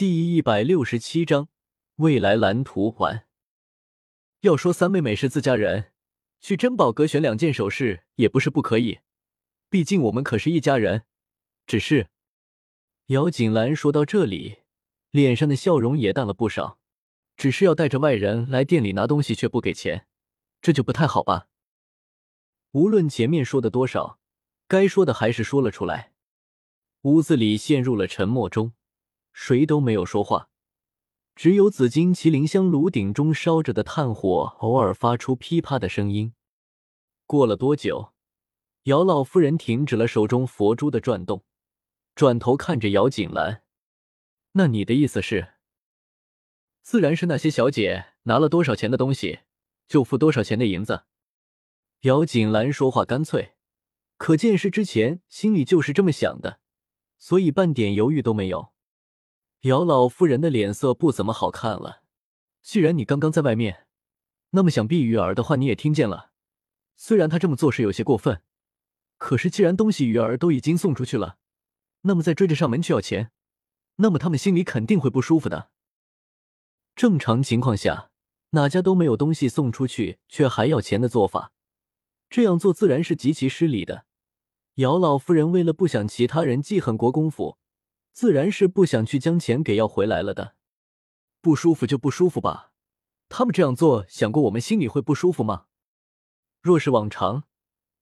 第一百六十七章未来蓝图完。要说三妹妹是自家人，去珍宝阁选两件首饰也不是不可以，毕竟我们可是一家人。只是，姚锦兰说到这里，脸上的笑容也淡了不少。只是要带着外人来店里拿东西却不给钱，这就不太好吧？无论前面说的多少，该说的还是说了出来。屋子里陷入了沉默中。谁都没有说话，只有紫金麒麟香炉顶中烧着的炭火偶尔发出噼啪的声音。过了多久，姚老夫人停止了手中佛珠的转动，转头看着姚锦兰：“那你的意思是？自然是那些小姐拿了多少钱的东西，就付多少钱的银子。”姚锦兰说话干脆，可见是之前心里就是这么想的，所以半点犹豫都没有。姚老夫人的脸色不怎么好看了。既然你刚刚在外面，那么想必鱼儿的话你也听见了。虽然他这么做是有些过分，可是既然东西鱼儿都已经送出去了，那么再追着上门去要钱，那么他们心里肯定会不舒服的。正常情况下，哪家都没有东西送出去却还要钱的做法，这样做自然是极其失礼的。姚老夫人为了不想其他人记恨国公府。自然是不想去将钱给要回来了的，不舒服就不舒服吧。他们这样做，想过我们心里会不舒服吗？若是往常，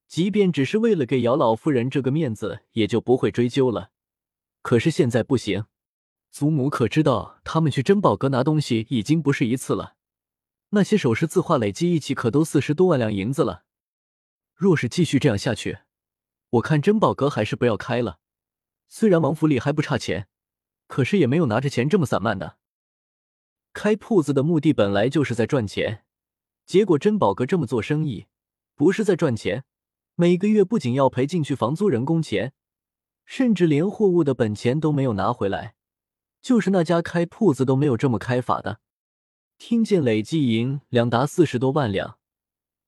即便只是为了给姚老夫人这个面子，也就不会追究了。可是现在不行，祖母可知道，他们去珍宝阁拿东西已经不是一次了，那些首饰字画累积一起可都四十多万两银子了。若是继续这样下去，我看珍宝阁还是不要开了。虽然王府里还不差钱，可是也没有拿着钱这么散漫的。开铺子的目的本来就是在赚钱，结果珍宝阁这么做生意，不是在赚钱，每个月不仅要赔进去房租、人工钱，甚至连货物的本钱都没有拿回来。就是那家开铺子都没有这么开法的。听见累计银两达四十多万两，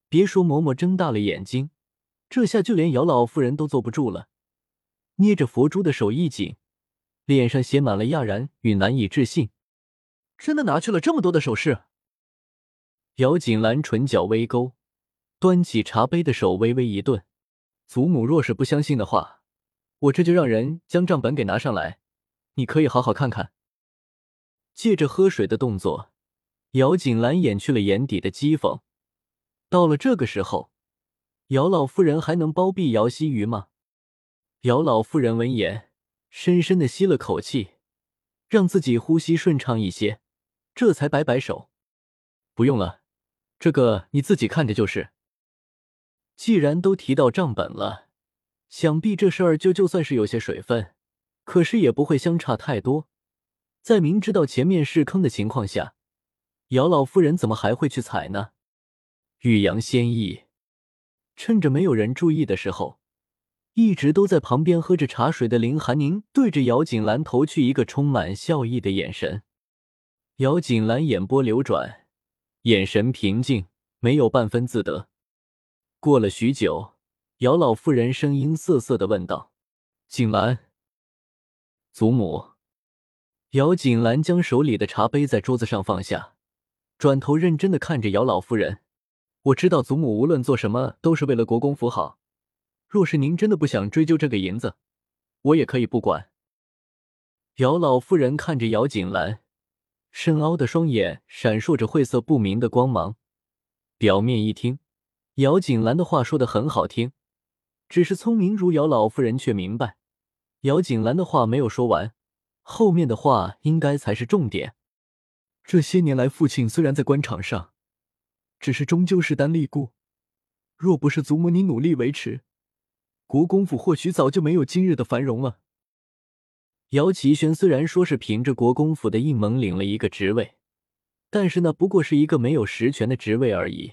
别说嬷嬷睁大了眼睛，这下就连姚老夫人都坐不住了。捏着佛珠的手一紧，脸上写满了讶然与难以置信。真的拿去了这么多的首饰？姚锦兰唇角微勾，端起茶杯的手微微一顿。祖母若是不相信的话，我这就让人将账本给拿上来，你可以好好看看。借着喝水的动作，姚锦兰掩去了眼底的讥讽。到了这个时候，姚老夫人还能包庇姚希瑜吗？姚老夫人闻言，深深的吸了口气，让自己呼吸顺畅一些，这才摆摆手：“不用了，这个你自己看着就是。既然都提到账本了，想必这事儿就就算是有些水分，可是也不会相差太多。在明知道前面是坑的情况下，姚老夫人怎么还会去踩呢？”欲扬先抑，趁着没有人注意的时候。一直都在旁边喝着茶水的林寒宁对着姚锦兰投去一个充满笑意的眼神。姚锦兰眼波流转，眼神平静，没有半分自得。过了许久，姚老妇人声音涩涩的问道：“锦兰，祖母。”姚锦兰将手里的茶杯在桌子上放下，转头认真的看着姚老夫人：“我知道祖母无论做什么都是为了国公府好。”若是您真的不想追究这个银子，我也可以不管。姚老夫人看着姚锦兰，深凹的双眼闪烁着晦涩不明的光芒。表面一听，姚锦兰的话说的很好听，只是聪明如姚老夫人却明白，姚锦兰的话没有说完，后面的话应该才是重点。这些年来，父亲虽然在官场上，只是终究势单力孤，若不是祖母你努力维持。国公府或许早就没有今日的繁荣了。姚奇轩虽然说是凭着国公府的硬蒙领了一个职位，但是那不过是一个没有实权的职位而已。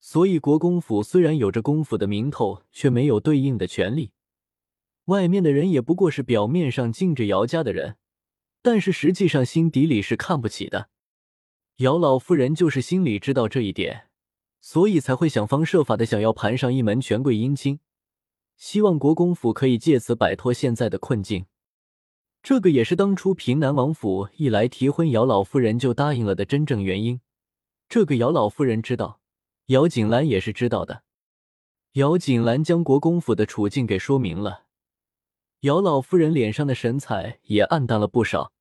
所以国公府虽然有着公府的名头，却没有对应的权利。外面的人也不过是表面上敬着姚家的人，但是实际上心底里是看不起的。姚老夫人就是心里知道这一点，所以才会想方设法的想要盘上一门权贵姻亲。希望国公府可以借此摆脱现在的困境。这个也是当初平南王府一来提婚，姚老夫人就答应了的真正原因。这个姚老夫人知道，姚锦兰也是知道的。姚锦兰将国公府的处境给说明了，姚老夫人脸上的神采也暗淡了不少，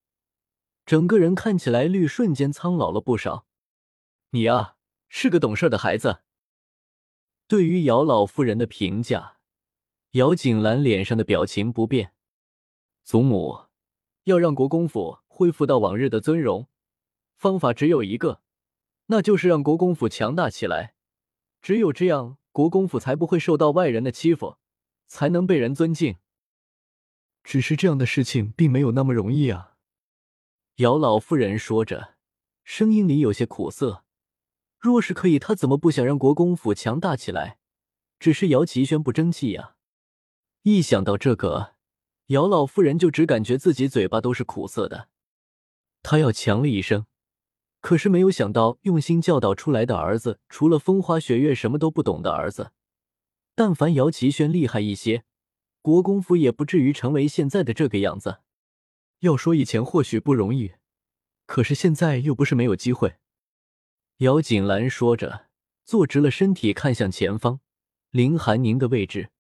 整个人看起来绿瞬间苍老了不少。你啊，是个懂事的孩子。对于姚老夫人的评价，姚景兰脸上的表情不变。祖母要让国公府恢复到往日的尊荣，方法只有一个，那就是让国公府强大起来。只有这样。国公府才不会受到外人的欺负，才能被人尊敬。只是这样的事情并没有那么容易啊！姚老夫人说着，声音里有些苦涩。若是可以，她怎么不想让国公府强大起来？只是姚齐轩不争气呀！一想到这个，姚老夫人就只感觉自己嘴巴都是苦涩的。她要强了一声。可是没有想到，用心教导出来的儿子，除了风花雪月什么都不懂的儿子。但凡姚齐轩厉害一些，国公府也不至于成为现在的这个样子。要说以前或许不容易，可是现在又不是没有机会。姚锦兰说着，坐直了身体，看向前方，林寒宁的位置。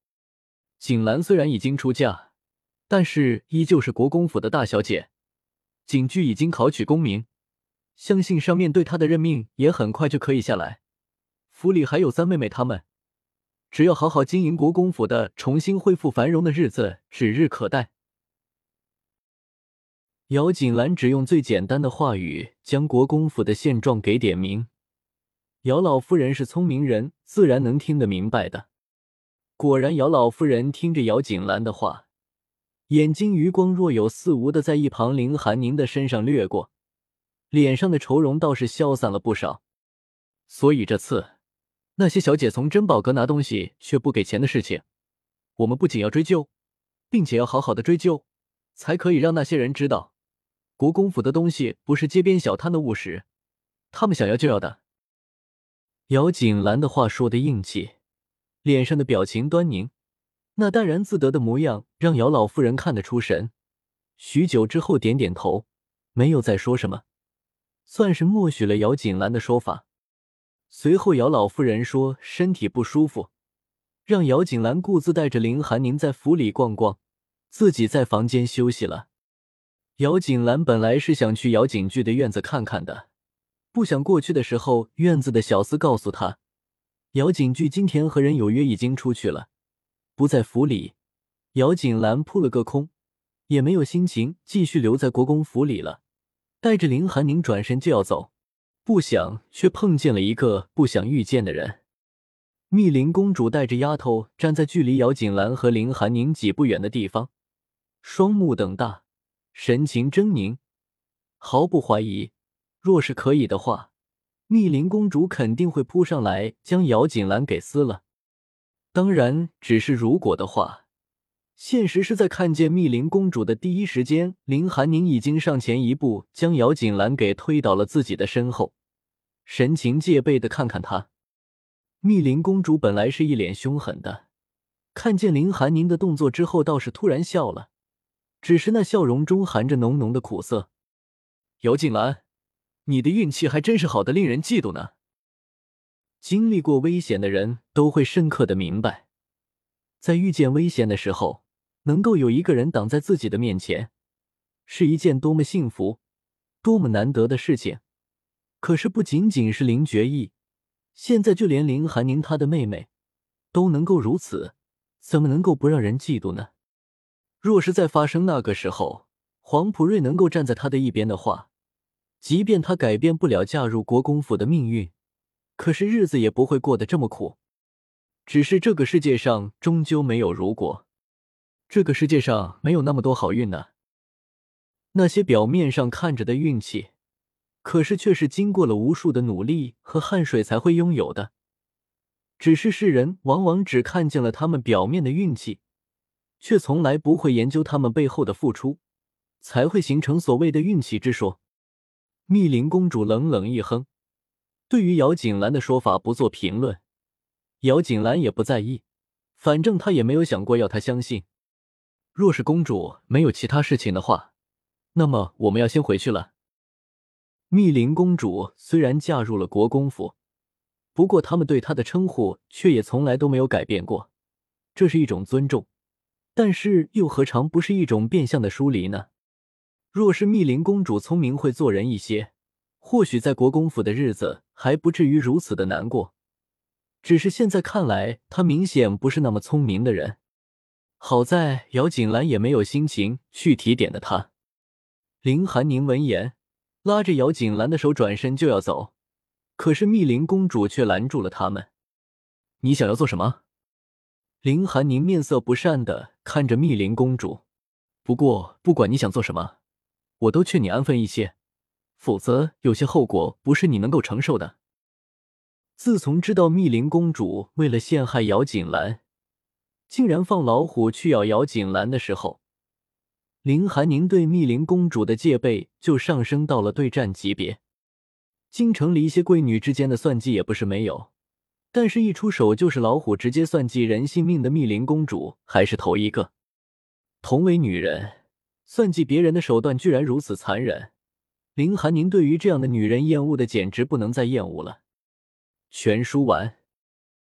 景兰虽然已经出嫁，但是依旧是国公府的大小姐。景驹已经考取功名。相信上面对他的任命也很快就可以下来。府里还有三妹妹，他们只要好好经营国公府的，重新恢复繁荣的日子指日可待。姚锦兰只用最简单的话语将国公府的现状给点明。姚老夫人是聪明人，自然能听得明白的。果然，姚老夫人听着姚锦兰的话，眼睛余光若有似无的在一旁凌寒宁的身上掠过。脸上的愁容倒是消散了不少，所以这次那些小姐从珍宝阁拿东西却不给钱的事情，我们不仅要追究，并且要好好的追究，才可以让那些人知道，国公府的东西不是街边小摊的物实，他们想要就要的。姚锦兰的话说的硬气，脸上的表情端凝，那淡然自得的模样让姚老夫人看得出神，许久之后点点头，没有再说什么。算是默许了姚锦兰的说法。随后，姚老夫人说身体不舒服，让姚锦兰顾自带着林寒宁在府里逛逛，自己在房间休息了。姚锦兰本来是想去姚景句的院子看看的，不想过去的时候，院子的小厮告诉他，姚景句今天和人有约，已经出去了，不在府里。姚锦兰扑了个空，也没有心情继续留在国公府里了。带着林寒宁转身就要走，不想却碰见了一个不想遇见的人。密林公主带着丫头站在距离姚锦兰和林寒宁几步远的地方，双目瞪大，神情狰狞，毫不怀疑，若是可以的话，密林公主肯定会扑上来将姚锦兰给撕了。当然，只是如果的话。现实是在看见密林公主的第一时间，林寒宁已经上前一步，将姚锦兰给推倒了自己的身后，神情戒备的看看她。密林公主本来是一脸凶狠的，看见林寒宁的动作之后，倒是突然笑了，只是那笑容中含着浓浓的苦涩。姚锦兰，你的运气还真是好的令人嫉妒呢。经历过危险的人都会深刻的明白，在遇见危险的时候。能够有一个人挡在自己的面前，是一件多么幸福、多么难得的事情。可是不仅仅是林觉意，现在就连林寒宁她的妹妹都能够如此，怎么能够不让人嫉妒呢？若是在发生那个时候，黄普瑞能够站在他的一边的话，即便他改变不了嫁入国公府的命运，可是日子也不会过得这么苦。只是这个世界上终究没有如果。这个世界上没有那么多好运呢。那些表面上看着的运气，可是却是经过了无数的努力和汗水才会拥有的。只是世人往往只看见了他们表面的运气，却从来不会研究他们背后的付出，才会形成所谓的运气之说。密林公主冷冷一哼，对于姚锦兰的说法不做评论。姚锦兰也不在意，反正她也没有想过要她相信。若是公主没有其他事情的话，那么我们要先回去了。密林公主虽然嫁入了国公府，不过他们对她的称呼却也从来都没有改变过，这是一种尊重，但是又何尝不是一种变相的疏离呢？若是密林公主聪明会做人一些，或许在国公府的日子还不至于如此的难过。只是现在看来，她明显不是那么聪明的人。好在姚锦兰也没有心情去提点的她。林寒宁闻言。拉着姚锦兰的手，转身就要走，可是密林公主却拦住了他们。你想要做什么？林寒宁面色不善的看着密林公主。不过，不管你想做什么，我都劝你安分一些，否则有些后果不是你能够承受的。自从知道密林公主为了陷害姚锦兰，竟然放老虎去咬姚锦兰的时候，林寒宁对密林公主的戒备就上升到了对战级别。京城里一些贵女之间的算计也不是没有，但是一出手就是老虎，直接算计人性命的密林公主还是头一个。同为女人，算计别人的手段居然如此残忍，林寒宁对于这样的女人厌恶的简直不能再厌恶了。全书完。